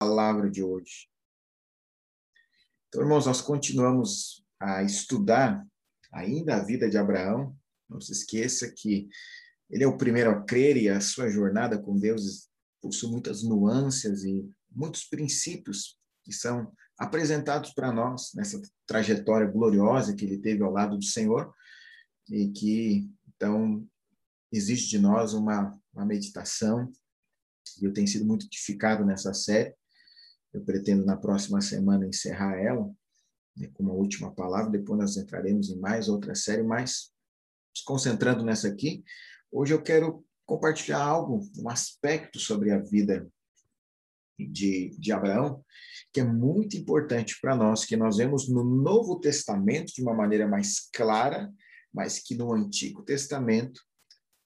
palavra de hoje. Então, irmãos, nós continuamos a estudar ainda a vida de Abraão. Não se esqueça que ele é o primeiro a crer e a sua jornada com Deus possui muitas nuances e muitos princípios que são apresentados para nós nessa trajetória gloriosa que ele teve ao lado do Senhor e que, então, exige de nós uma, uma meditação. E eu tenho sido muito edificado nessa série. Eu pretendo, na próxima semana, encerrar ela né, com uma última palavra. Depois nós entraremos em mais outra série, mas se concentrando nessa aqui, hoje eu quero compartilhar algo, um aspecto sobre a vida de, de Abraão, que é muito importante para nós, que nós vemos no Novo Testamento de uma maneira mais clara, mas que no Antigo Testamento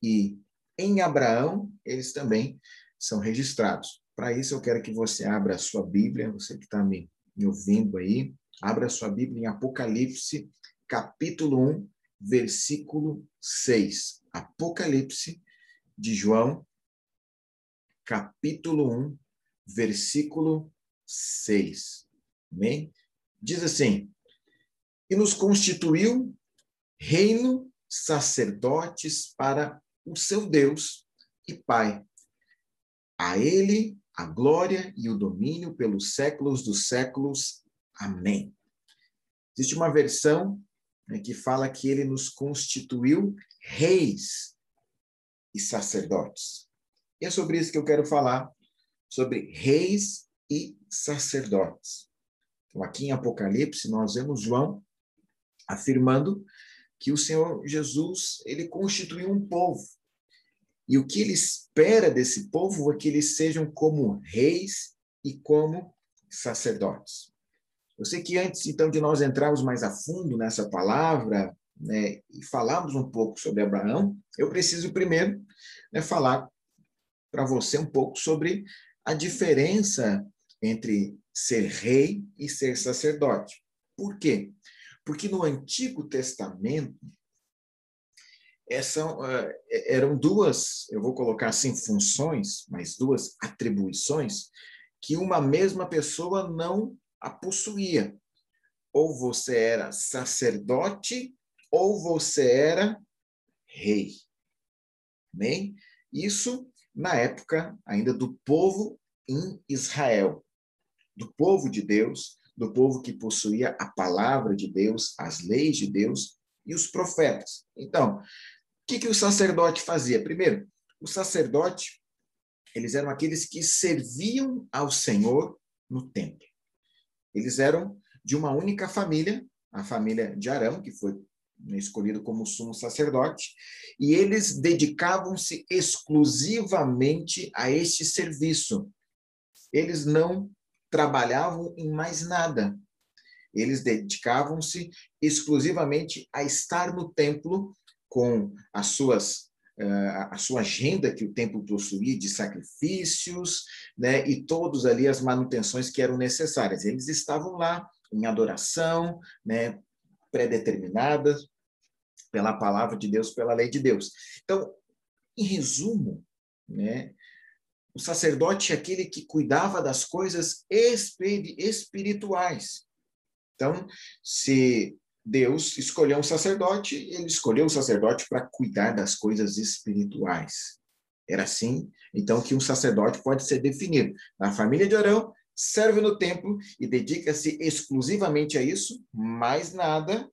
e em Abraão eles também são registrados. Para isso, eu quero que você abra a sua Bíblia, você que está me, me ouvindo aí, abra a sua Bíblia em Apocalipse, capítulo 1, versículo 6. Apocalipse de João, capítulo 1, versículo 6. Amém? Diz assim: E nos constituiu reino, sacerdotes para o seu Deus e Pai. A ele a glória e o domínio pelos séculos dos séculos. Amém. Existe uma versão né, que fala que ele nos constituiu reis e sacerdotes. E é sobre isso que eu quero falar, sobre reis e sacerdotes. Então, aqui em Apocalipse, nós vemos João afirmando que o Senhor Jesus, ele constituiu um povo, e o que ele espera desse povo é que eles sejam como reis e como sacerdotes. Eu sei que antes, então, de nós entrarmos mais a fundo nessa palavra né, e falarmos um pouco sobre Abraão, eu preciso primeiro né, falar para você um pouco sobre a diferença entre ser rei e ser sacerdote. Por quê? Porque no Antigo Testamento, essa, uh, eram duas, eu vou colocar assim, funções, mas duas atribuições, que uma mesma pessoa não a possuía. Ou você era sacerdote, ou você era rei. Amém? Isso na época ainda do povo em Israel, do povo de Deus, do povo que possuía a palavra de Deus, as leis de Deus e os profetas. Então, que, que o sacerdote fazia? Primeiro, o sacerdote, eles eram aqueles que serviam ao Senhor no templo. Eles eram de uma única família, a família de Arão, que foi escolhido como sumo sacerdote, e eles dedicavam-se exclusivamente a este serviço. Eles não trabalhavam em mais nada. Eles dedicavam-se exclusivamente a estar no templo com as suas uh, a sua agenda que o templo possuía de sacrifícios, né, e todos ali as manutenções que eram necessárias. Eles estavam lá em adoração, né, pré-determinadas pela palavra de Deus, pela lei de Deus. Então, em resumo, né, o sacerdote é aquele que cuidava das coisas espirituais. Então, se Deus escolheu um sacerdote, ele escolheu o um sacerdote para cuidar das coisas espirituais. Era assim, então, que um sacerdote pode ser definido. Na família de Arão, serve no templo e dedica-se exclusivamente a isso, mais nada.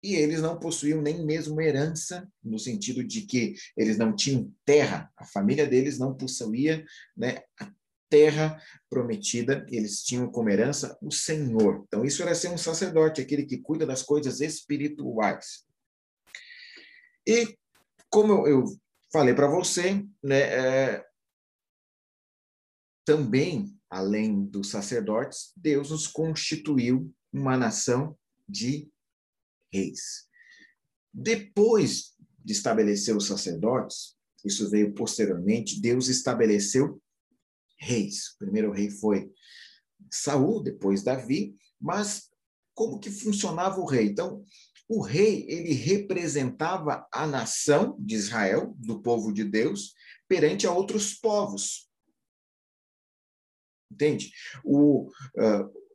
E eles não possuíam nem mesmo herança, no sentido de que eles não tinham terra, a família deles não possuía né, a terra prometida, eles tinham como herança o Senhor. Então, isso era ser um sacerdote, aquele que cuida das coisas espirituais. E, como eu falei para você, né, é, também, além dos sacerdotes, Deus nos constituiu uma nação de reis. Depois de estabelecer os sacerdotes, isso veio posteriormente, Deus estabeleceu reis. O primeiro rei foi Saul, depois Davi, mas como que funcionava o rei? Então, o rei, ele representava a nação de Israel, do povo de Deus, perante a outros povos. entende? O, uh,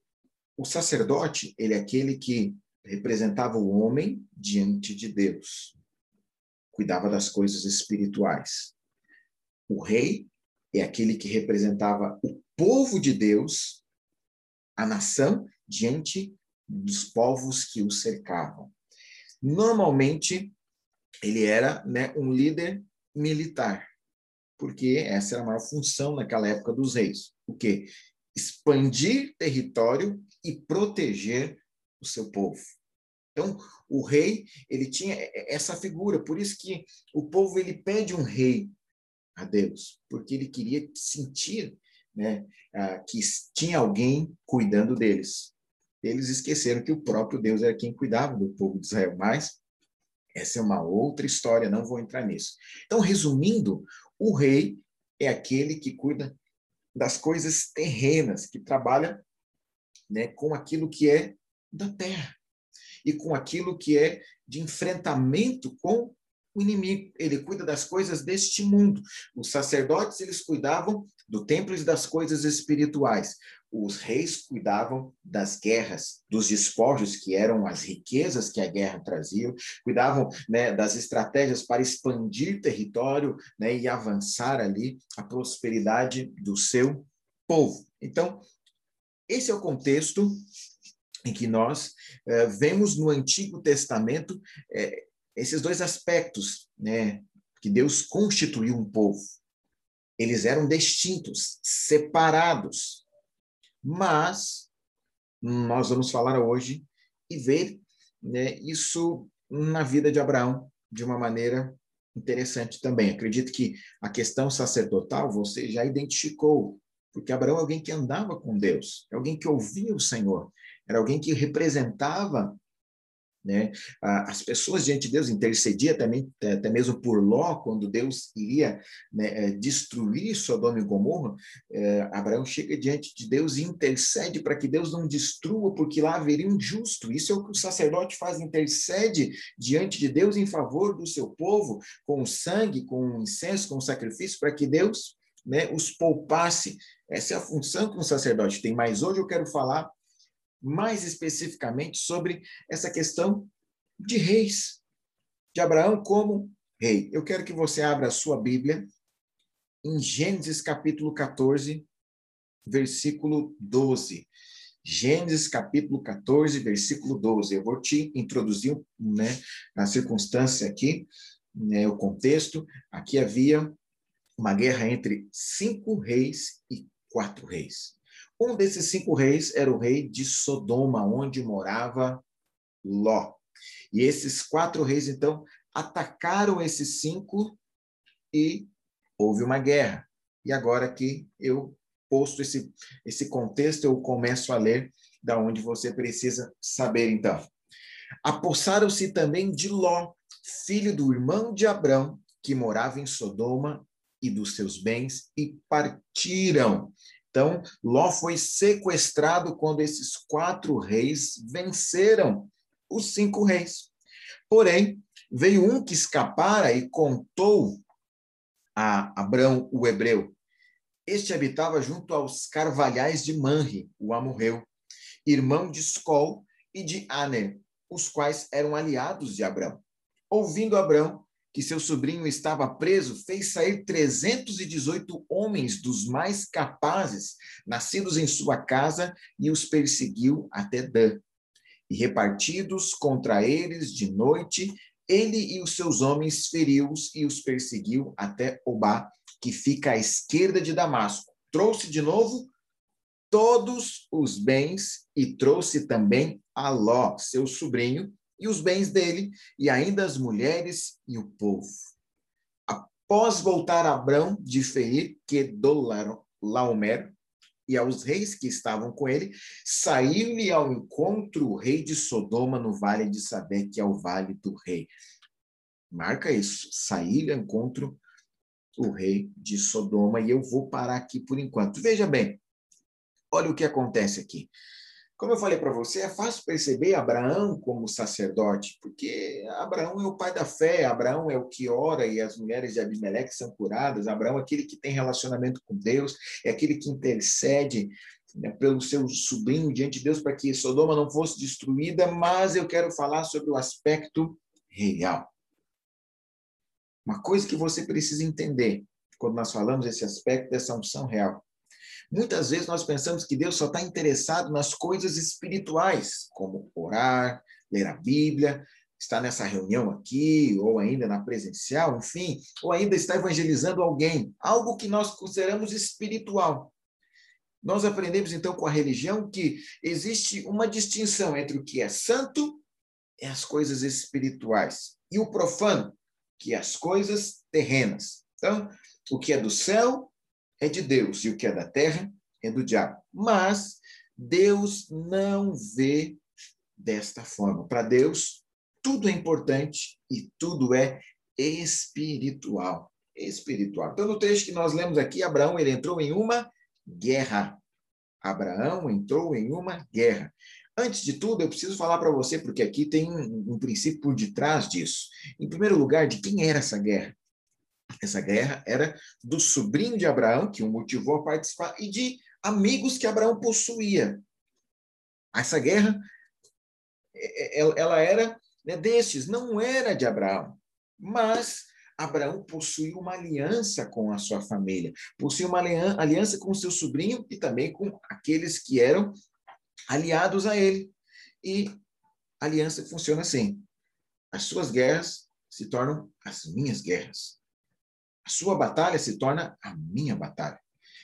o sacerdote, ele é aquele que representava o homem diante de Deus, cuidava das coisas espirituais. O rei é aquele que representava o povo de Deus, a nação, diante dos povos que o cercavam. Normalmente, ele era né, um líder militar, porque essa era a maior função naquela época dos reis. O quê? Expandir território e proteger o seu povo. Então, o rei, ele tinha essa figura, por isso que o povo ele pede um rei a Deus, porque ele queria sentir né, que tinha alguém cuidando deles. Eles esqueceram que o próprio Deus era quem cuidava do povo de Israel, mas essa é uma outra história, não vou entrar nisso. Então, resumindo, o rei é aquele que cuida das coisas terrenas, que trabalha né, com aquilo que é da terra e com aquilo que é de enfrentamento com o inimigo. Ele cuida das coisas deste mundo. Os sacerdotes, eles cuidavam do templo e das coisas espirituais. Os reis cuidavam das guerras, dos despojos, que eram as riquezas que a guerra trazia, cuidavam né, das estratégias para expandir território né, e avançar ali a prosperidade do seu povo. Então, esse é o contexto em que nós eh, vemos no Antigo Testamento eh, esses dois aspectos, né, que Deus constituiu um povo. Eles eram distintos, separados. Mas nós vamos falar hoje e ver né, isso na vida de Abraão de uma maneira interessante também. Acredito que a questão sacerdotal você já identificou, porque Abraão é alguém que andava com Deus, é alguém que ouvia o Senhor, era alguém que representava né? As pessoas diante de Deus intercedia também, até mesmo por Ló, quando Deus iria né, eh, destruir Sodoma e Gomorra, eh, Abraão chega diante de Deus e intercede para que Deus não destrua, porque lá haveria um justo. Isso é o que o sacerdote faz, intercede diante de Deus em favor do seu povo, com o sangue, com o incenso, com o sacrifício, para que Deus né, os poupasse. Essa é a função que um sacerdote tem. Mas hoje eu quero falar mais especificamente sobre essa questão de reis, de Abraão como rei. Eu quero que você abra a sua Bíblia em Gênesis capítulo 14, versículo 12. Gênesis capítulo 14, versículo 12. Eu vou te introduzir né, a circunstância aqui, né, o contexto. Aqui havia uma guerra entre cinco reis e quatro reis. Um desses cinco reis era o rei de Sodoma, onde morava Ló. E esses quatro reis, então, atacaram esses cinco e houve uma guerra. E agora que eu posto esse, esse contexto, eu começo a ler da onde você precisa saber, então. Apossaram-se também de Ló, filho do irmão de Abrão, que morava em Sodoma, e dos seus bens, e partiram então, Ló foi sequestrado quando esses quatro reis venceram os cinco reis. Porém, veio um que escapara e contou a Abrão, o hebreu. Este habitava junto aos carvalhais de Manre, o amorreu, irmão de Escol e de Aner, os quais eram aliados de Abrão. Ouvindo Abrão que seu sobrinho estava preso, fez sair 318 homens dos mais capazes, nascidos em sua casa, e os perseguiu até Dan. E repartidos contra eles de noite, ele e os seus homens feriu-os e os perseguiu até Obá, que fica à esquerda de Damasco. Trouxe de novo todos os bens e trouxe também a Ló, seu sobrinho, e os bens dele, e ainda as mulheres e o povo. Após voltar Abrão de ferir Laomer e aos reis que estavam com ele, saiu-lhe ao encontro o rei de Sodoma no vale de Sabé, que é o vale do rei. Marca isso, saiu-lhe ao encontro o rei de Sodoma, e eu vou parar aqui por enquanto. Veja bem, olha o que acontece aqui. Como eu falei para você, é fácil perceber Abraão como sacerdote, porque Abraão é o pai da fé, Abraão é o que ora e as mulheres de Abimeleque são curadas, Abraão é aquele que tem relacionamento com Deus, é aquele que intercede né, pelo seu sobrinho diante de Deus para que Sodoma não fosse destruída, mas eu quero falar sobre o aspecto real. Uma coisa que você precisa entender quando nós falamos esse aspecto dessa unção real. Muitas vezes nós pensamos que Deus só está interessado nas coisas espirituais, como orar, ler a Bíblia, estar nessa reunião aqui, ou ainda na presencial, enfim, ou ainda estar evangelizando alguém, algo que nós consideramos espiritual. Nós aprendemos então com a religião que existe uma distinção entre o que é santo e as coisas espirituais, e o profano, que é as coisas terrenas. Então, o que é do céu é de Deus e o que é da terra é do diabo. Mas Deus não vê desta forma. Para Deus, tudo é importante e tudo é espiritual. Espiritual. Então, no texto que nós lemos aqui, Abraão ele entrou em uma guerra. Abraão entrou em uma guerra. Antes de tudo, eu preciso falar para você, porque aqui tem um, um princípio por detrás disso. Em primeiro lugar, de quem era essa guerra? Essa guerra era do sobrinho de Abraão, que o motivou a participar, e de amigos que Abraão possuía. Essa guerra, é, é, ela era né, destes, não era de Abraão, mas Abraão possuía uma aliança com a sua família, possuía uma aliança com seu sobrinho e também com aqueles que eram aliados a ele. E a aliança funciona assim: as suas guerras se tornam as minhas guerras. A sua batalha se torna a minha batalha.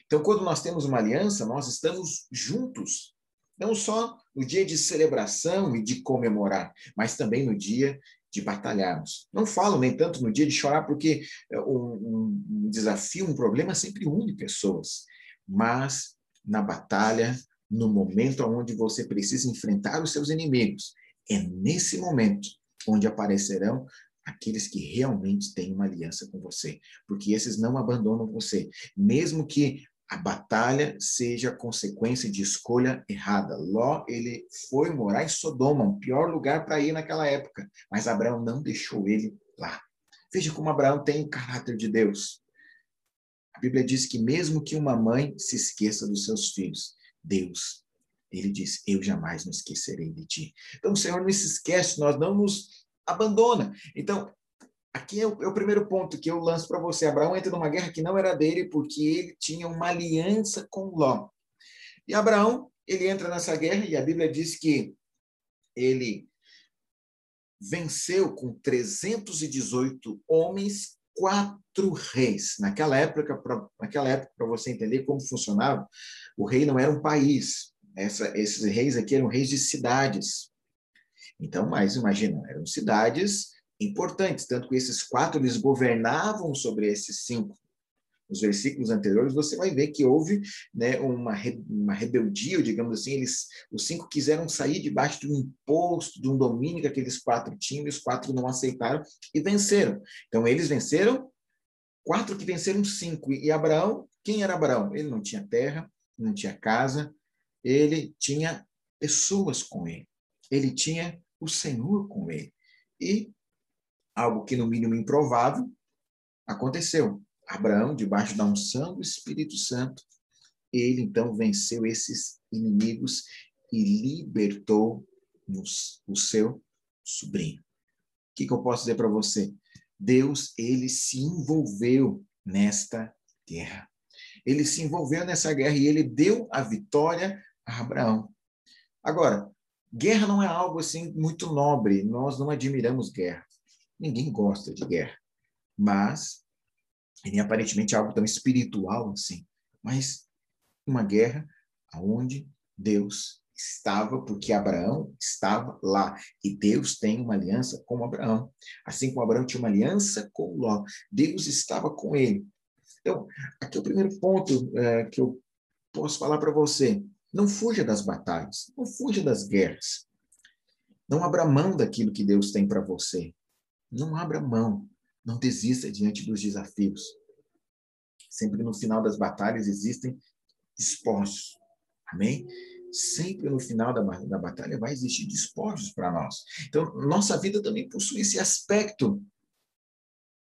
Então, quando nós temos uma aliança, nós estamos juntos, não só no dia de celebração e de comemorar, mas também no dia de batalharmos. Não falo nem tanto no dia de chorar, porque é, um, um desafio, um problema sempre une pessoas, mas na batalha, no momento onde você precisa enfrentar os seus inimigos, é nesse momento onde aparecerão aqueles que realmente têm uma aliança com você, porque esses não abandonam você, mesmo que a batalha seja consequência de escolha errada. Ló, ele foi morar em Sodoma, o pior lugar para ir naquela época, mas Abraão não deixou ele lá. Veja como Abraão tem o caráter de Deus. A Bíblia diz que mesmo que uma mãe se esqueça dos seus filhos, Deus, ele diz: Eu jamais me esquecerei de ti. Então, Senhor não se esquece, nós não nos abandona. Então, aqui é o, é o primeiro ponto que eu lanço para você. Abraão entra numa guerra que não era dele, porque ele tinha uma aliança com Ló. E Abraão, ele entra nessa guerra, e a Bíblia diz que ele venceu com 318 homens, quatro reis. Naquela época, pra, naquela época, para você entender como funcionava, o rei não era um país. Essa, esses reis aqui eram reis de cidades. Então, mas imagina, eram cidades importantes, tanto que esses quatro eles governavam sobre esses cinco. Nos versículos anteriores você vai ver que houve né, uma, uma rebeldia, digamos assim, eles, os cinco quiseram sair debaixo do imposto, de um domínio que aqueles quatro tinham, os quatro não aceitaram e venceram. Então eles venceram, quatro que venceram cinco. E Abraão, quem era Abraão? Ele não tinha terra, não tinha casa, ele tinha pessoas com ele. Ele tinha o Senhor com ele. E algo que, no mínimo, improvável, aconteceu. Abraão, debaixo da unção do Espírito Santo, ele então venceu esses inimigos e libertou o seu sobrinho. O que, que eu posso dizer para você? Deus, ele se envolveu nesta guerra. Ele se envolveu nessa guerra e ele deu a vitória a Abraão. Agora, Guerra não é algo assim muito nobre, nós não admiramos guerra. Ninguém gosta de guerra. Mas, ele é aparentemente algo tão espiritual assim. Mas uma guerra onde Deus estava, porque Abraão estava lá. E Deus tem uma aliança com Abraão. Assim como Abraão tinha uma aliança com Ló, Deus estava com ele. Então, aqui é o primeiro ponto é, que eu posso falar para você. Não fuja das batalhas, não fuja das guerras. Não abra mão daquilo que Deus tem para você. Não abra mão. Não desista diante dos desafios. Sempre no final das batalhas existem esposos. Amém? sempre no final da, da batalha vai existir despojos para nós. Então, nossa vida também possui esse aspecto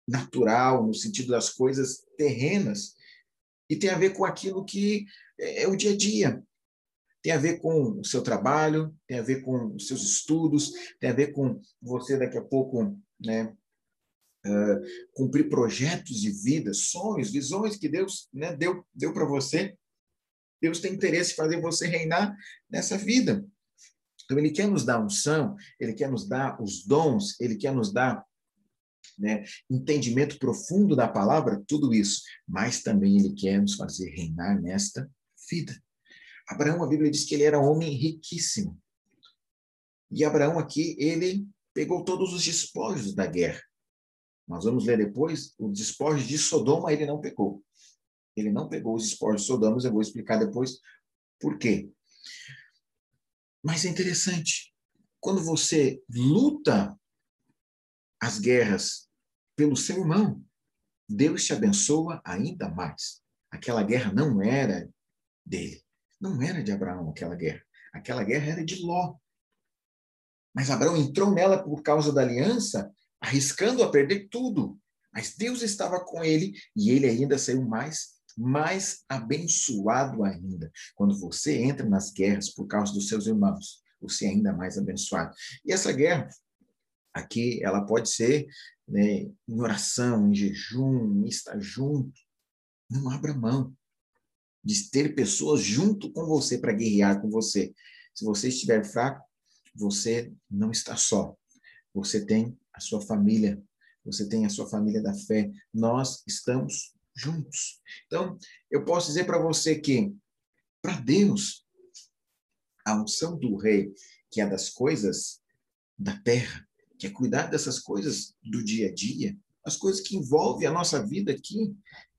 natural, no sentido das coisas terrenas, e tem a ver com aquilo que é, é o dia a dia. Tem a ver com o seu trabalho, tem a ver com os seus estudos, tem a ver com você daqui a pouco né, uh, cumprir projetos de vida, sonhos, visões que Deus né, deu, deu para você. Deus tem interesse em fazer você reinar nessa vida. Então, Ele quer nos dar unção, Ele quer nos dar os dons, Ele quer nos dar né, entendimento profundo da palavra, tudo isso, mas também Ele quer nos fazer reinar nesta vida. Abraão, a Bíblia diz que ele era um homem riquíssimo. E Abraão aqui, ele pegou todos os despojos da guerra. Nós vamos ler depois, os despojos de Sodoma ele não pegou. Ele não pegou os despojos de Sodoma, eu vou explicar depois por quê. Mas é interessante, quando você luta as guerras pelo seu irmão, Deus te abençoa ainda mais. Aquela guerra não era dele, não era de Abraão aquela guerra. Aquela guerra era de Ló. Mas Abraão entrou nela por causa da aliança, arriscando a perder tudo. Mas Deus estava com ele e ele ainda saiu mais mais abençoado ainda. Quando você entra nas guerras por causa dos seus irmãos, você é ainda mais abençoado. E essa guerra aqui, ela pode ser né, em oração, em jejum, em estar junto. Não abra mão de ter pessoas junto com você para guerrear com você. Se você estiver fraco, você não está só. Você tem a sua família, você tem a sua família da fé. Nós estamos juntos. Então, eu posso dizer para você que, para Deus, a unção do rei, que é das coisas da terra, que é cuidar dessas coisas do dia a dia, as coisas que envolvem a nossa vida aqui,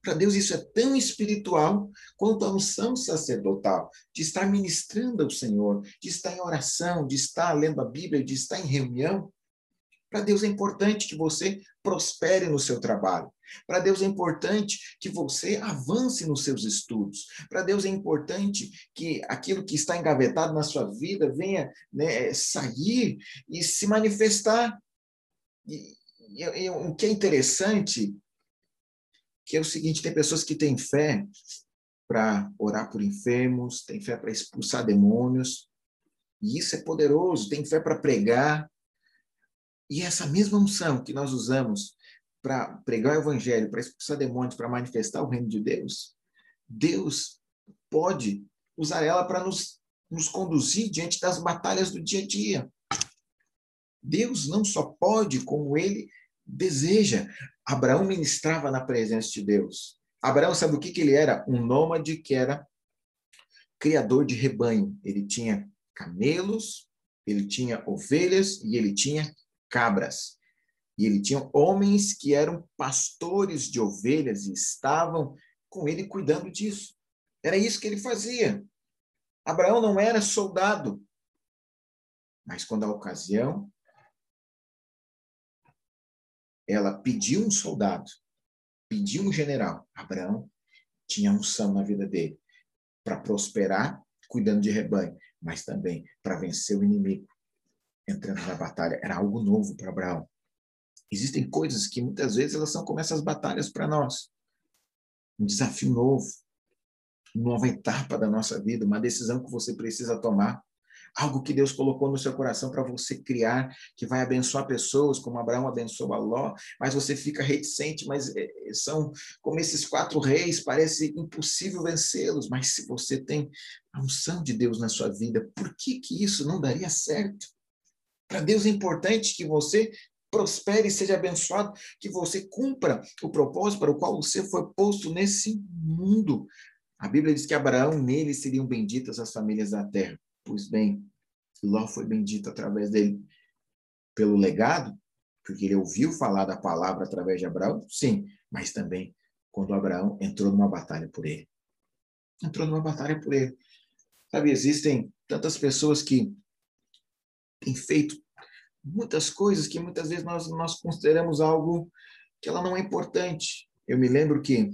para Deus isso é tão espiritual quanto a unção sacerdotal, de estar ministrando ao Senhor, de estar em oração, de estar lendo a Bíblia, de estar em reunião. Para Deus é importante que você prospere no seu trabalho. Para Deus é importante que você avance nos seus estudos. Para Deus é importante que aquilo que está engavetado na sua vida venha né, sair e se manifestar. E, e, e, o que é interessante que é o seguinte: tem pessoas que têm fé para orar por enfermos, têm fé para expulsar demônios, e isso é poderoso, tem fé para pregar. E essa mesma unção que nós usamos para pregar o evangelho, para expulsar demônios, para manifestar o reino de Deus, Deus pode usar ela para nos, nos conduzir diante das batalhas do dia a dia. Deus não só pode, como ele deseja. Abraão ministrava na presença de Deus. Abraão, sabe o que, que ele era? Um nômade que era criador de rebanho. Ele tinha camelos, ele tinha ovelhas e ele tinha cabras. E ele tinha homens que eram pastores de ovelhas e estavam com ele cuidando disso. Era isso que ele fazia. Abraão não era soldado, mas quando a ocasião ela pediu um soldado, pediu um general. Abraão tinha unção na vida dele para prosperar, cuidando de rebanho, mas também para vencer o inimigo, entrando na batalha. Era algo novo para Abraão. Existem coisas que muitas vezes elas são como essas batalhas para nós. Um desafio novo, uma nova etapa da nossa vida, uma decisão que você precisa tomar algo que Deus colocou no seu coração para você criar, que vai abençoar pessoas, como Abraão abençoou Ló, mas você fica reticente, mas é, é, são como esses quatro reis, parece impossível vencê-los, mas se você tem a unção de Deus na sua vida, por que que isso não daria certo? Para Deus é importante que você prospere seja abençoado, que você cumpra o propósito para o qual você foi posto nesse mundo. A Bíblia diz que Abraão, nele seriam benditas as famílias da terra. Pois bem, Ló foi bendito através dele pelo legado, porque ele ouviu falar da palavra através de Abraão, sim, mas também quando Abraão entrou numa batalha por ele. Entrou numa batalha por ele. Sabe, existem tantas pessoas que têm feito muitas coisas que muitas vezes nós, nós consideramos algo que ela não é importante. Eu me lembro que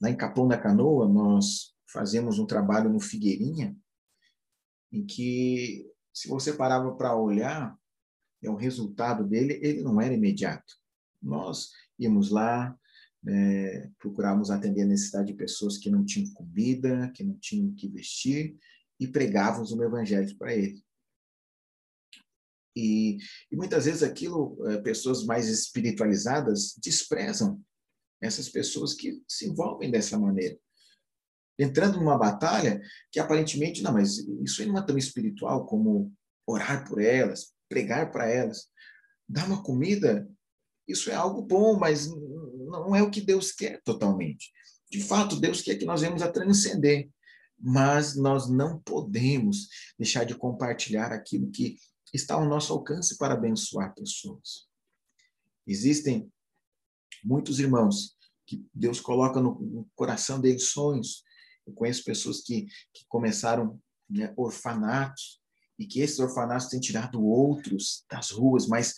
lá em Capão da Canoa nós fazemos um trabalho no Figueirinha em que, se você parava para olhar, é o resultado dele, ele não era imediato. Nós íamos lá, é, procurávamos atender a necessidade de pessoas que não tinham comida, que não tinham que vestir, e pregávamos o evangelho para eles. E, e, muitas vezes aquilo, é, pessoas mais espiritualizadas desprezam essas pessoas que se envolvem dessa maneira. Entrando numa batalha que aparentemente, não, mas isso não é tão espiritual como orar por elas, pregar para elas, dar uma comida, isso é algo bom, mas não é o que Deus quer totalmente. De fato, Deus quer que nós venhamos a transcender, mas nós não podemos deixar de compartilhar aquilo que está ao nosso alcance para abençoar pessoas. Existem muitos irmãos que Deus coloca no, coração deles sonhos. Eu conheço pessoas que, que começaram né, orfanatos e que esses orfanatos têm tirado outros das ruas, mas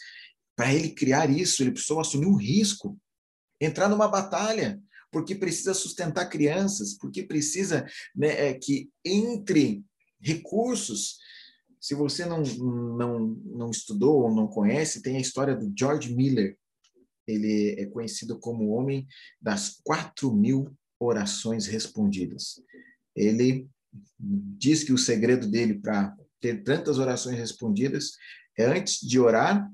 para ele criar isso, ele precisou assumir um risco, entrar numa batalha, porque precisa sustentar crianças, porque precisa né, é, que entre recursos se você não, não, não estudou ou não conhece, tem a história do George Miller. Ele é conhecido como o homem das quatro mil orações respondidas. Ele diz que o segredo dele para ter tantas orações respondidas é antes de orar,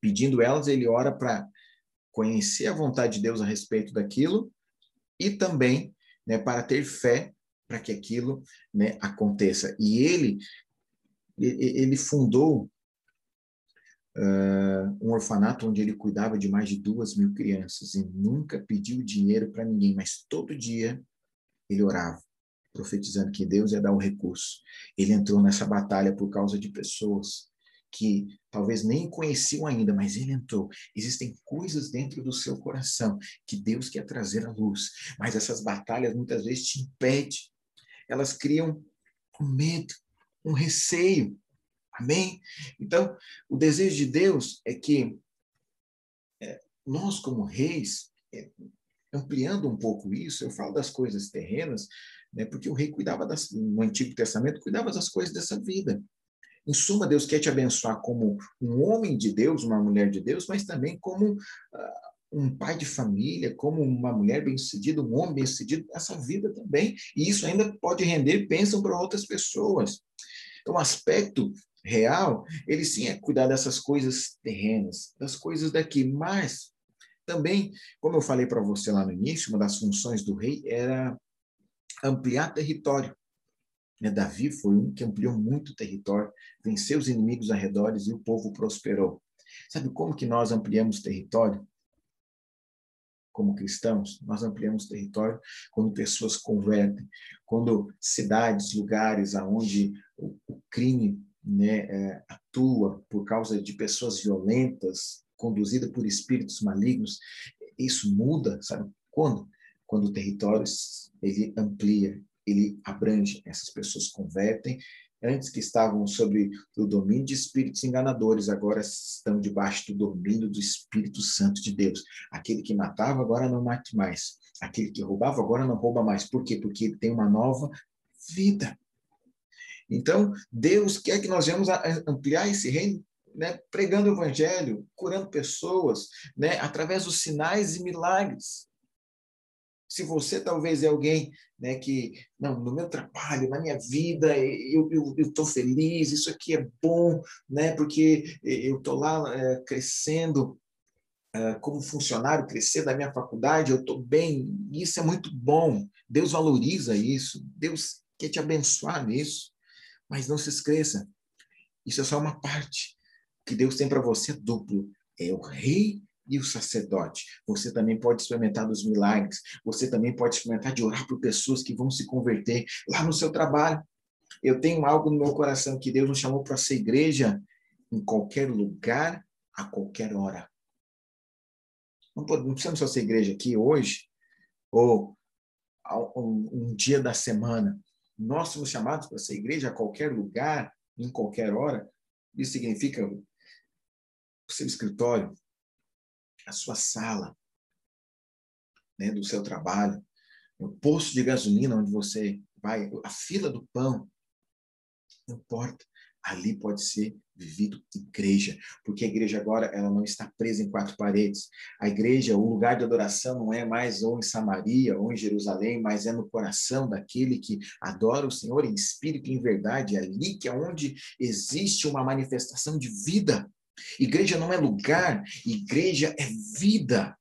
pedindo elas, ele ora para conhecer a vontade de Deus a respeito daquilo e também né, para ter fé para que aquilo né, aconteça. E ele ele fundou uh, um orfanato onde ele cuidava de mais de duas mil crianças e nunca pediu dinheiro para ninguém, mas todo dia ele orava, profetizando que Deus ia dar o recurso. Ele entrou nessa batalha por causa de pessoas que talvez nem conheciam ainda, mas ele entrou. Existem coisas dentro do seu coração que Deus quer trazer à luz, mas essas batalhas muitas vezes te impedem. Elas criam um medo, um receio. Amém? Então, o desejo de Deus é que é, nós, como reis, é, ampliando um pouco isso, eu falo das coisas terrenas, né, porque o rei cuidava das, no Antigo Testamento, cuidava das coisas dessa vida. Em suma, Deus quer te abençoar como um homem de Deus, uma mulher de Deus, mas também como uh, um pai de família, como uma mulher bem-sucedida, um homem bem-sucedido nessa vida também. E isso ainda pode render bênção para outras pessoas. Então, o aspecto real, ele sim é cuidar dessas coisas terrenas, das coisas daqui, mas também, como eu falei para você lá no início, uma das funções do rei era ampliar território. Né? Davi foi um que ampliou muito território, venceu os inimigos arredores e o povo prosperou. Sabe como que nós ampliamos território? como cristãos, nós ampliamos território quando pessoas convertem, quando cidades, lugares aonde o crime né, é, atua por causa de pessoas violentas, conduzida por espíritos malignos, isso muda, sabe? Quando? Quando o território ele amplia, ele abrange, essas pessoas convertem antes que estavam sob o domínio de espíritos enganadores, agora estão debaixo do domínio do Espírito Santo de Deus. Aquele que matava agora não mate mais. Aquele que roubava agora não rouba mais. Por quê? Porque ele tem uma nova vida. Então, Deus quer que nós venhamos ampliar esse reino né, pregando o evangelho, curando pessoas, né, através dos sinais e milagres. Se você talvez é alguém né, que, não, no meu trabalho, na minha vida, eu estou feliz, isso aqui é bom, né, porque eu estou lá é, crescendo é, como funcionário, crescer da minha faculdade, eu estou bem, isso é muito bom. Deus valoriza isso, Deus quer te abençoar nisso, mas não se esqueça, isso é só uma parte. O que Deus tem para você é duplo. É o rei e o sacerdote. Você também pode experimentar dos milagres. Você também pode experimentar de orar por pessoas que vão se converter lá no seu trabalho. Eu tenho algo no meu coração que Deus nos chamou para ser igreja em qualquer lugar, a qualquer hora. Não, precisamos só ser igreja aqui hoje ou um dia da semana. Nós somos chamados para ser igreja a qualquer lugar, em qualquer hora. Isso significa o seu escritório, a sua sala, né, do seu trabalho, o posto de gasolina onde você vai, a fila do pão. Não importa. Ali pode ser vivido igreja, porque a igreja agora ela não está presa em quatro paredes. A igreja, o lugar de adoração não é mais ou em Samaria ou em Jerusalém, mas é no coração daquele que adora o Senhor em espírito e em verdade, é ali que é onde existe uma manifestação de vida. Igreja não é lugar, igreja é vida.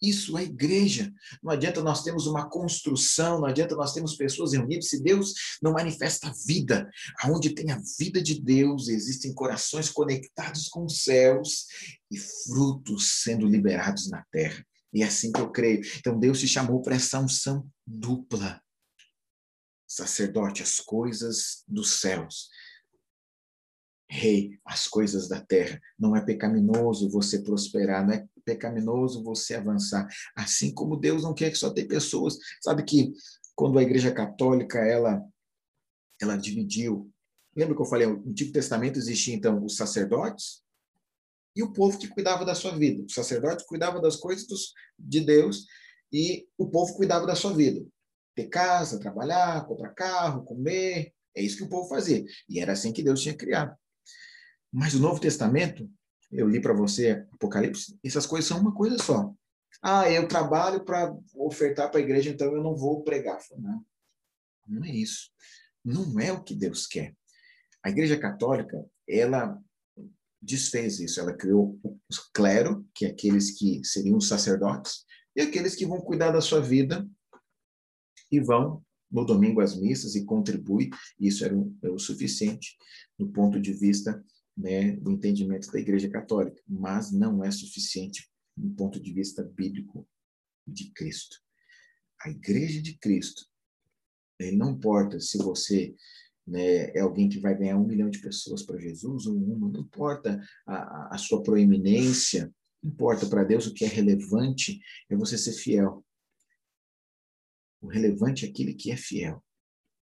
Isso é igreja. Não adianta nós termos uma construção, não adianta nós termos pessoas reunidas se Deus não manifesta a vida. Aonde tem a vida de Deus, existem corações conectados com os céus e frutos sendo liberados na terra. E é assim que eu creio. Então Deus te chamou para essa unção dupla. Sacerdote, as coisas dos céus rei as coisas da terra. Não é pecaminoso você prosperar, não é pecaminoso você avançar. Assim como Deus não quer que só tenha pessoas. Sabe que quando a Igreja Católica ela ela dividiu. Lembra que eu falei, no Antigo Testamento existia então os sacerdotes e o povo que cuidava da sua vida. O sacerdote cuidava das coisas dos, de Deus e o povo cuidava da sua vida. Ter casa, trabalhar, comprar carro, comer, é isso que o povo fazia. E era assim que Deus tinha criado. Mas o Novo Testamento, eu li para você Apocalipse, essas coisas são uma coisa só. Ah, eu trabalho para ofertar para a igreja, então eu não vou pregar. Não, não é isso. Não é o que Deus quer. A Igreja Católica, ela desfez isso. Ela criou o clero, que é aqueles que seriam os sacerdotes, e aqueles que vão cuidar da sua vida e vão no domingo às missas e contribui. Isso era o, era o suficiente do ponto de vista né, do entendimento da Igreja Católica, mas não é suficiente do ponto de vista bíblico de Cristo. A Igreja de Cristo, né, não importa se você né, é alguém que vai ganhar um milhão de pessoas para Jesus ou uma, não importa a, a sua proeminência, importa para Deus o que é relevante é você ser fiel. O relevante é aquele que é fiel.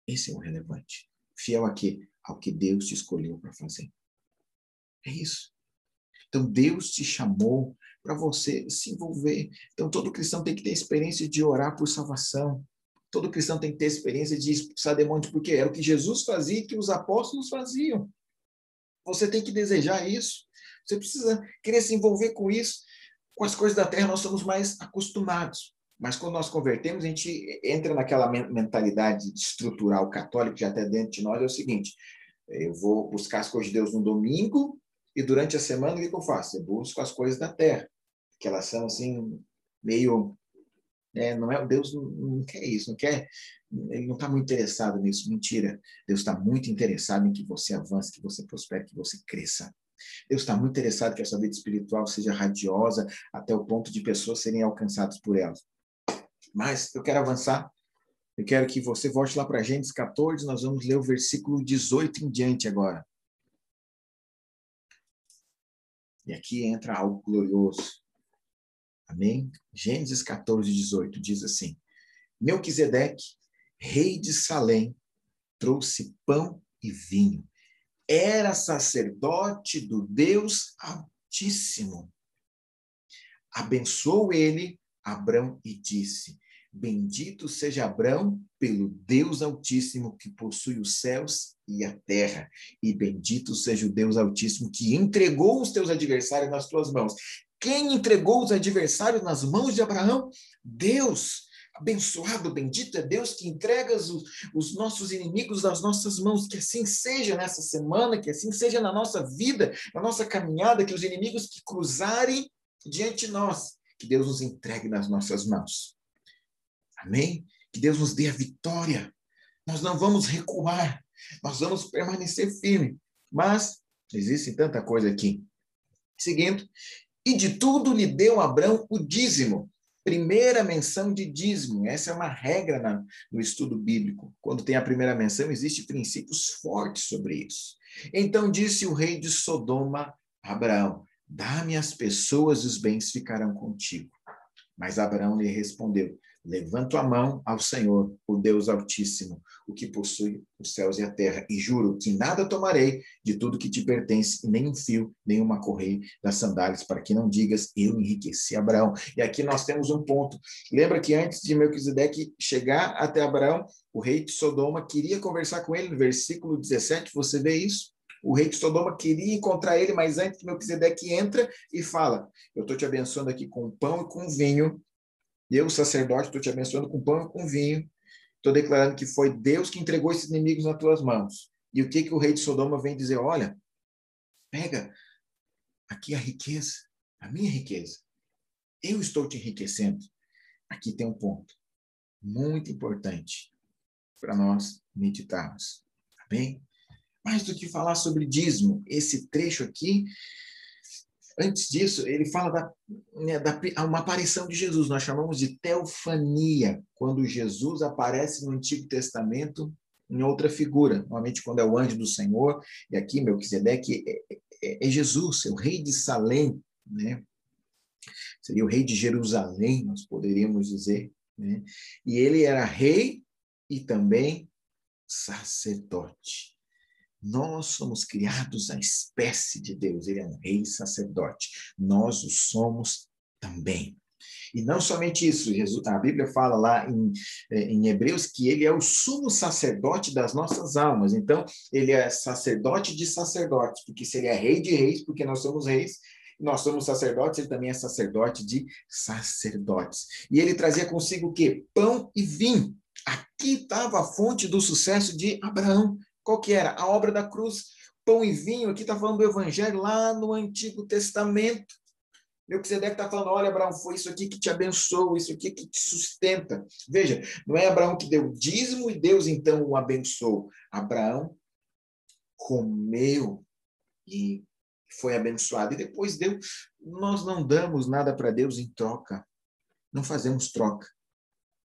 Esse é o relevante. Fiel a quê? Ao que Deus te escolheu para fazer. É isso. Então, Deus te chamou para você se envolver. Então, todo cristão tem que ter experiência de orar por salvação. Todo cristão tem que ter experiência de expulsar demônios, porque era o que Jesus fazia e que os apóstolos faziam. Você tem que desejar isso. Você precisa querer se envolver com isso. Com as coisas da terra, nós somos mais acostumados. Mas quando nós convertemos, a gente entra naquela mentalidade estrutural católica, já até dentro de nós, é o seguinte: eu vou buscar as coisas de Deus no domingo e durante a semana, o que, eu faço? Eu busco as coisas da terra, que elas são assim, meio. Né, não é, Deus não, não quer isso, não quer. Ele não está muito interessado nisso. Mentira. Deus está muito interessado em que você avance, que você prospere, que você cresça. Deus está muito interessado que a sua vida espiritual seja radiosa até o ponto de pessoas serem alcançadas por ela. Mas eu quero avançar. Eu quero que você volte lá para Gênesis 14, nós vamos ler o versículo 18 em diante agora. E aqui entra algo glorioso. Amém? Gênesis 14, 18 diz assim: Melquisedeque, rei de Salém, trouxe pão e vinho. Era sacerdote do Deus Altíssimo. Abençoou ele Abrão e disse: Bendito seja Abrão pelo Deus Altíssimo que possui os céus e a terra, e bendito seja o Deus Altíssimo que entregou os teus adversários nas tuas mãos. Quem entregou os adversários nas mãos de Abraão? Deus. Abençoado, bendito é Deus que entrega os, os nossos inimigos nas nossas mãos. Que assim seja nessa semana, que assim seja na nossa vida, na nossa caminhada, que os inimigos que cruzarem diante de nós, que Deus nos entregue nas nossas mãos. Amém? Que Deus nos dê a vitória. Nós não vamos recuar, nós vamos permanecer firme. Mas existe tanta coisa aqui. Seguindo, e de tudo lhe deu Abraão o dízimo. Primeira menção de dízimo. Essa é uma regra na, no estudo bíblico. Quando tem a primeira menção, existem princípios fortes sobre isso. Então disse o rei de Sodoma a Abraão: Dá-me as pessoas e os bens ficarão contigo. Mas Abraão lhe respondeu: Levanto a mão ao Senhor, o Deus Altíssimo, o que possui os céus e a terra, e juro que nada tomarei de tudo que te pertence, nem um fio, nem uma correia das sandálias, para que não digas, eu enriqueci Abraão. E aqui nós temos um ponto. Lembra que antes de Melquisedeque chegar até Abraão, o rei de Sodoma queria conversar com ele, no versículo 17, você vê isso? O rei de Sodoma queria encontrar ele, mas antes que Melquisedeque entra e fala: Eu estou te abençoando aqui com pão e com vinho, eu, sacerdote, estou te abençoando com pão e com vinho. Estou declarando que foi Deus que entregou esses inimigos nas tuas mãos. E o que, que o rei de Sodoma vem dizer? Olha, pega aqui a riqueza, a minha riqueza. Eu estou te enriquecendo. Aqui tem um ponto muito importante para nós meditarmos. Tá bem? Mais do que falar sobre dízimo, esse trecho aqui Antes disso, ele fala da, né, da uma aparição de Jesus, nós chamamos de teofania, quando Jesus aparece no Antigo Testamento em outra figura, normalmente quando é o anjo do Senhor, e aqui Melquisedeque é, é, é Jesus, é o rei de Salém, né? seria o rei de Jerusalém, nós poderíamos dizer, né? e ele era rei e também sacerdote. Nós somos criados à espécie de Deus, ele é um rei sacerdote. Nós o somos também. E não somente isso, a Bíblia fala lá em, é, em Hebreus que ele é o sumo sacerdote das nossas almas. Então, ele é sacerdote de sacerdotes, porque se ele é rei de reis, porque nós somos reis, nós somos sacerdotes, ele também é sacerdote de sacerdotes. E ele trazia consigo o quê? Pão e vinho. Aqui estava a fonte do sucesso de Abraão. Qual que era? A obra da cruz, pão e vinho. Aqui está falando do evangelho lá no Antigo Testamento. Melquisedeque está falando, olha, Abraão, foi isso aqui que te abençoou, isso aqui que te sustenta. Veja, não é Abraão que deu dízimo e Deus então o abençoou. Abraão comeu e foi abençoado. E depois Deus, nós não damos nada para Deus em troca. Não fazemos troca.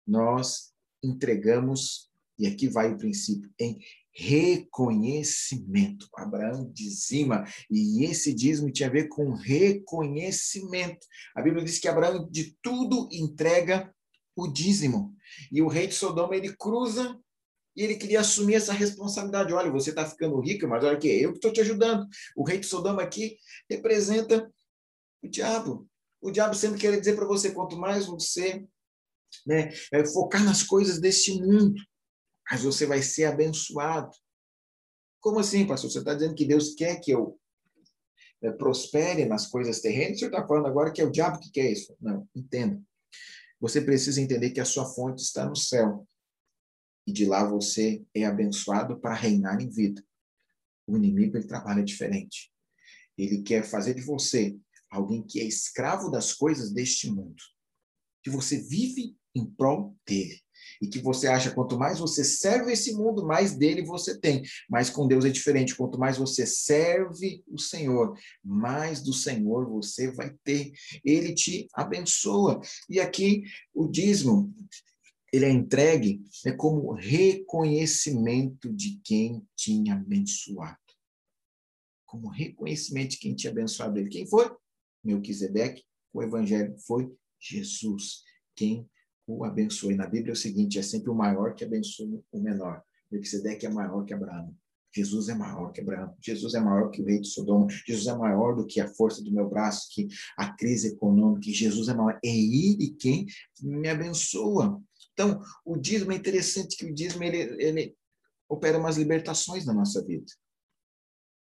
Nós entregamos, e aqui vai o princípio, em reconhecimento. Abraão dizima, e esse dízimo tinha a ver com reconhecimento. A Bíblia diz que Abraão de tudo entrega o dízimo. E o rei de Sodoma, ele cruza e ele queria assumir essa responsabilidade. Olha, você está ficando rico, mas olha que eu que estou te ajudando. O rei de Sodoma aqui representa o diabo. O diabo sempre quer dizer para você, quanto mais você né, é, focar nas coisas deste mundo, mas você vai ser abençoado. Como assim, pastor? Você está dizendo que Deus quer que eu é, prospere nas coisas terrenas? Você está falando agora que é o diabo que quer isso? Não, entenda. Você precisa entender que a sua fonte está no céu. E de lá você é abençoado para reinar em vida. O inimigo ele trabalha diferente. Ele quer fazer de você alguém que é escravo das coisas deste mundo. Que você vive em prol dele e que você acha quanto mais você serve esse mundo, mais dele você tem. Mas com Deus é diferente. Quanto mais você serve o Senhor, mais do Senhor você vai ter. Ele te abençoa. E aqui o dízimo ele é entregue é como reconhecimento de quem tinha abençoado. Como reconhecimento de quem tinha abençoado ele. Quem foi? Melquisedeque. O evangelho foi Jesus. Quem o abençoe. Na Bíblia é o seguinte: é sempre o maior que abençoa o menor. Melquisedeque é maior que Abraão. Jesus é maior que Abraão. Jesus é maior que o rei de Sodoma. Jesus é maior do que a força do meu braço, que a crise econômica. Jesus é maior. É ele quem me abençoa. Então, o dízimo é interessante que o dízimo ele, ele opera umas libertações na nossa vida.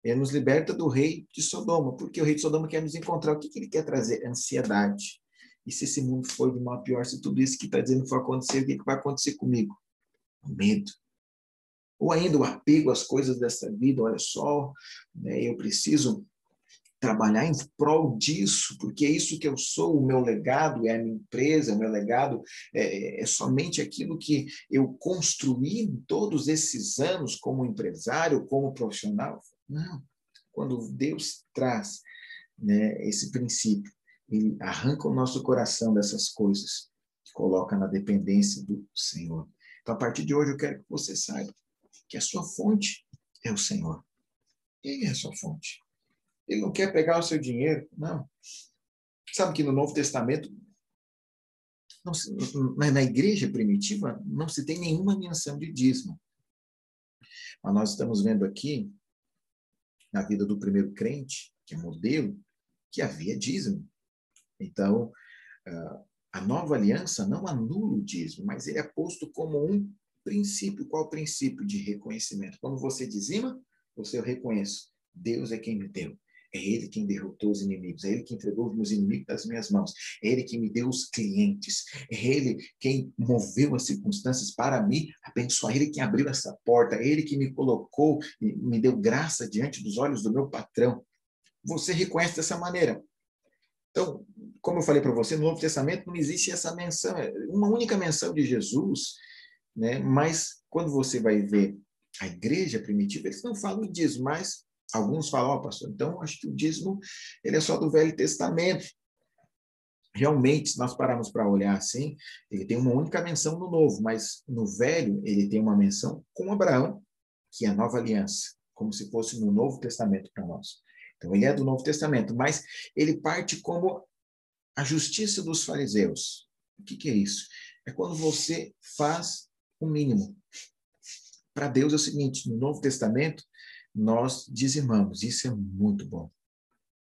Ele nos liberta do rei de Sodoma, porque o rei de Sodoma quer nos encontrar. O que, que ele quer trazer? Ansiedade. E se esse mundo for de mal a pior, se tudo isso que está dizendo for acontecer, o que, que vai acontecer comigo? O medo. Ou ainda o apego às coisas dessa vida, olha só, né, eu preciso trabalhar em prol disso, porque é isso que eu sou, o meu legado é a minha empresa, o meu legado é, é somente aquilo que eu construí todos esses anos como empresário, como profissional. Não. Quando Deus traz né, esse princípio, ele arranca o nosso coração dessas coisas e coloca na dependência do Senhor. Então, a partir de hoje, eu quero que você saiba que a sua fonte é o Senhor. Ele é a sua fonte. Ele não quer pegar o seu dinheiro, não. Sabe que no Novo Testamento, não, na, na igreja primitiva não se tem nenhuma menção de dízimo. Mas nós estamos vendo aqui, na vida do primeiro crente, que é modelo, que havia dízimo. Então, ah, a nova aliança não anula o dízimo, mas ele é posto como um princípio. Qual o princípio de reconhecimento? Quando você dizima, você eu reconheço. Deus é quem me deu. É Ele quem derrotou os inimigos, é Ele que entregou os meus inimigos das minhas mãos, é Ele que me deu os clientes, é Ele quem moveu as circunstâncias para me abençoar, é Ele quem abriu essa porta, é Ele que me colocou e me deu graça diante dos olhos do meu patrão. Você reconhece dessa maneira. Então, como eu falei para você, no Novo Testamento não existe essa menção, é uma única menção de Jesus, né? mas quando você vai ver a igreja primitiva, eles não falam disso, mas Alguns falam, ó, oh, pastor, então acho que o dízimo ele é só do Velho Testamento. Realmente, se nós pararmos para olhar assim, ele tem uma única menção no Novo, mas no Velho ele tem uma menção com Abraão, que é a nova aliança, como se fosse no Novo Testamento para nós. Então, ele é do Novo Testamento, mas ele parte como a justiça dos fariseus. O que, que é isso? É quando você faz o mínimo. Para Deus é o seguinte: no Novo Testamento, nós dizimamos. Isso é muito bom,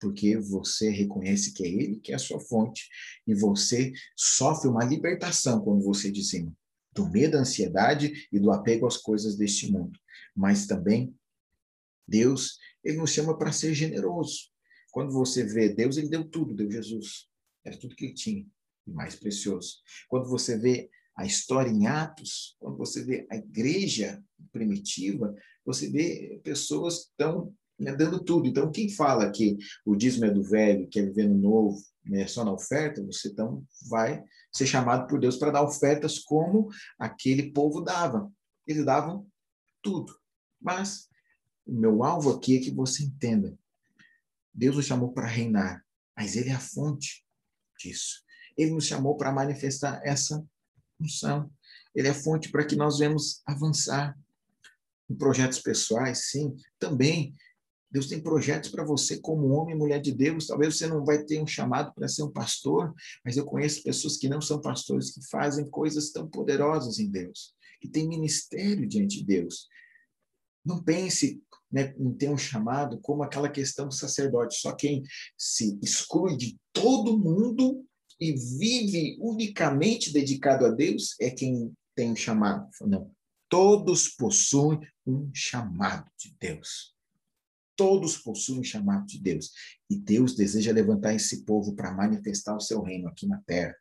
porque você reconhece que é Ele que é a sua fonte e você sofre uma libertação quando você dizima do medo, da ansiedade e do apego às coisas deste mundo. Mas também Deus, ele nos chama para ser generoso. Quando você vê Deus, ele deu tudo, deu Jesus. Era tudo que ele tinha, e mais precioso. Quando você vê a história em Atos, quando você vê a igreja primitiva, você vê pessoas estão né, dando tudo. Então, quem fala que o dízimo é do velho, que é viver no novo, né, só na oferta, você então vai ser chamado por Deus para dar ofertas como aquele povo dava. Eles davam tudo. Mas o meu alvo aqui é que você entenda. Deus nos chamou para reinar, mas Ele é a fonte disso. Ele nos chamou para manifestar essa função. Ele é fonte para que nós venhamos avançar em projetos pessoais, sim, também. Deus tem projetos para você como homem e mulher de Deus. Talvez você não vai ter um chamado para ser um pastor, mas eu conheço pessoas que não são pastores que fazem coisas tão poderosas em Deus, que têm ministério diante de Deus. Não pense né, ter um chamado como aquela questão do sacerdote. Só quem se exclui de todo mundo e vive unicamente dedicado a Deus é quem tem um chamado. Não. Todos possuem um chamado de Deus. Todos possuem um chamado de Deus. E Deus deseja levantar esse povo para manifestar o seu reino aqui na terra.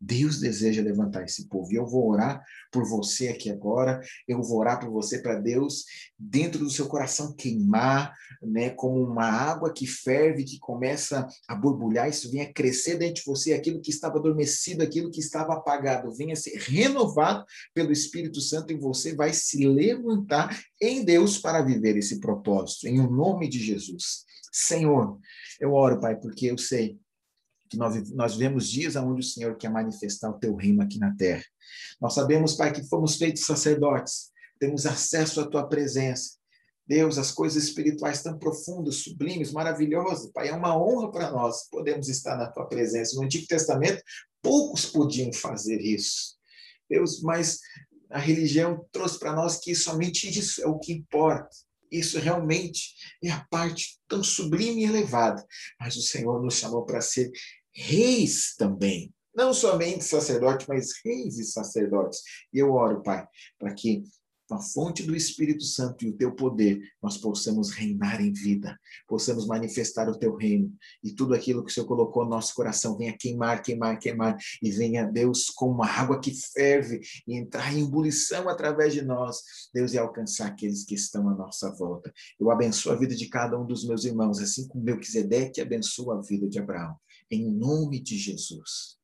Deus deseja levantar esse povo. E eu vou orar por você aqui agora. Eu vou orar por você para Deus dentro do seu coração queimar, né, como uma água que ferve, que começa a borbulhar, isso venha crescer dentro de você, aquilo que estava adormecido, aquilo que estava apagado, venha ser renovado pelo Espírito Santo em você, vai se levantar em Deus para viver esse propósito, em o nome de Jesus. Senhor, eu oro, Pai, porque eu sei que nós, nós vivemos dias onde o Senhor quer manifestar o teu reino aqui na terra. Nós sabemos, Pai, que fomos feitos sacerdotes, temos acesso à tua presença. Deus, as coisas espirituais tão profundas, sublimes, maravilhosas, Pai, é uma honra para nós podemos estar na tua presença. No Antigo Testamento, poucos podiam fazer isso. Deus, mas a religião trouxe para nós que somente isso é o que importa. Isso realmente é a parte tão sublime e elevada. Mas o Senhor nos chamou para ser reis também. Não somente sacerdotes, mas reis e sacerdotes. E eu oro, Pai, para que com a fonte do Espírito Santo e o teu poder, nós possamos reinar em vida, possamos manifestar o teu reino e tudo aquilo que o Senhor colocou no nosso coração venha queimar, queimar, queimar e venha, Deus, como uma água que ferve e entrar em ebulição através de nós, Deus, e alcançar aqueles que estão à nossa volta. Eu abençoo a vida de cada um dos meus irmãos, assim como Melquisedeque abençoa a vida de Abraão. Em nome de Jesus.